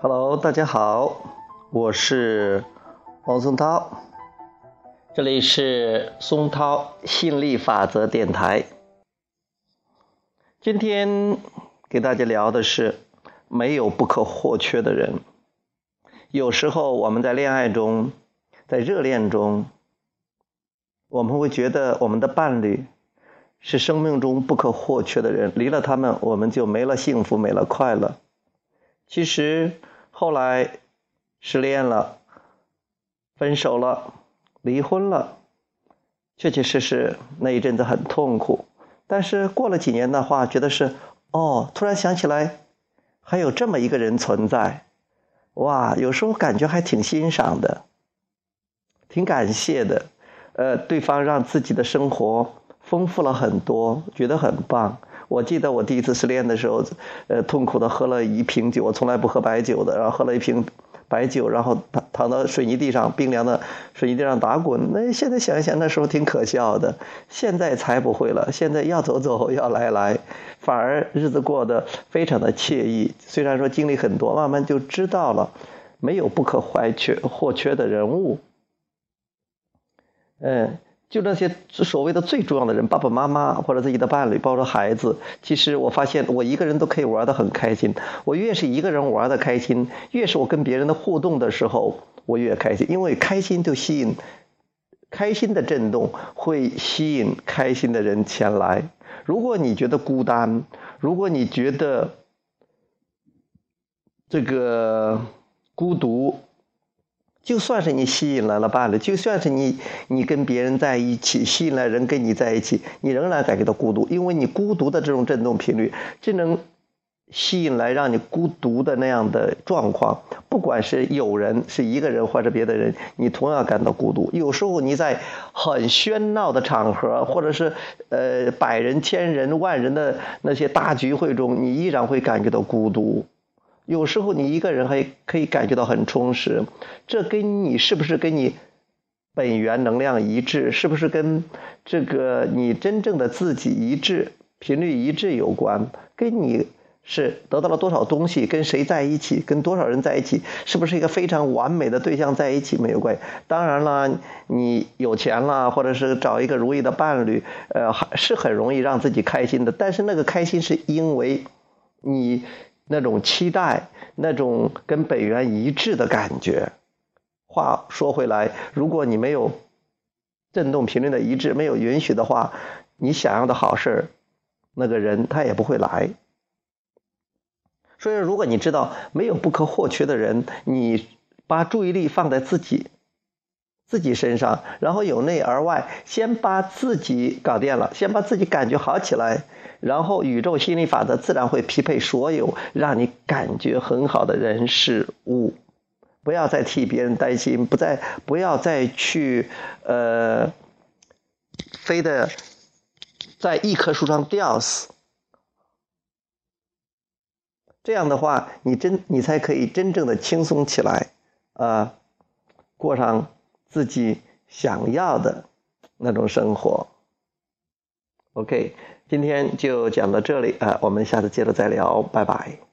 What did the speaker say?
Hello，大家好，我是王松涛，这里是松涛吸引力法则电台。今天给大家聊的是没有不可或缺的人。有时候我们在恋爱中，在热恋中，我们会觉得我们的伴侣是生命中不可或缺的人，离了他们，我们就没了幸福，没了快乐。其实。后来失恋了，分手了，离婚了，确确实实那一阵子很痛苦。但是过了几年的话，觉得是哦，突然想起来还有这么一个人存在，哇，有时候感觉还挺欣赏的，挺感谢的。呃，对方让自己的生活丰富了很多，觉得很棒。我记得我第一次失恋的时候，呃，痛苦的喝了一瓶酒。我从来不喝白酒的，然后喝了一瓶白酒，然后躺躺到水泥地上，冰凉的水泥地上打滚。那现在想一想，那时候挺可笑的。现在才不会了，现在要走走，要来来，反而日子过得非常的惬意。虽然说经历很多，慢慢就知道了，没有不可或缺或缺的人物。嗯。就那些所谓的最重要的人，爸爸妈妈或者自己的伴侣，包括孩子。其实我发现，我一个人都可以玩得很开心。我越是一个人玩得开心，越是我跟别人的互动的时候，我越开心。因为开心就吸引开心的震动，会吸引开心的人前来。如果你觉得孤单，如果你觉得这个孤独，就算是你吸引来了伴侣，就算是你你跟别人在一起，吸引来人跟你在一起，你仍然感觉到孤独，因为你孤独的这种振动频率，就能吸引来让你孤独的那样的状况。不管是有人是一个人或者别的人，你同样感到孤独。有时候你在很喧闹的场合，或者是呃百人、千人、万人的那些大聚会中，你依然会感觉到孤独。有时候你一个人还可以感觉到很充实，这跟你是不是跟你本源能量一致，是不是跟这个你真正的自己一致、频率一致有关？跟你是得到了多少东西，跟谁在一起，跟多少人在一起，是不是一个非常完美的对象在一起没有关系？当然了，你有钱了，或者是找一个如意的伴侣，呃，是很容易让自己开心的。但是那个开心是因为你。那种期待，那种跟本源一致的感觉。话说回来，如果你没有振动频率的一致，没有允许的话，你想要的好事那个人他也不会来。所以，如果你知道没有不可或缺的人，你把注意力放在自己。自己身上，然后由内而外，先把自己搞定了，先把自己感觉好起来，然后宇宙心理法则自然会匹配所有让你感觉很好的人事物。不要再替别人担心，不再不要再去呃，非得在一棵树上吊死。这样的话，你真你才可以真正的轻松起来啊，过上。自己想要的那种生活。OK，今天就讲到这里啊，我们下次接着再聊，拜拜。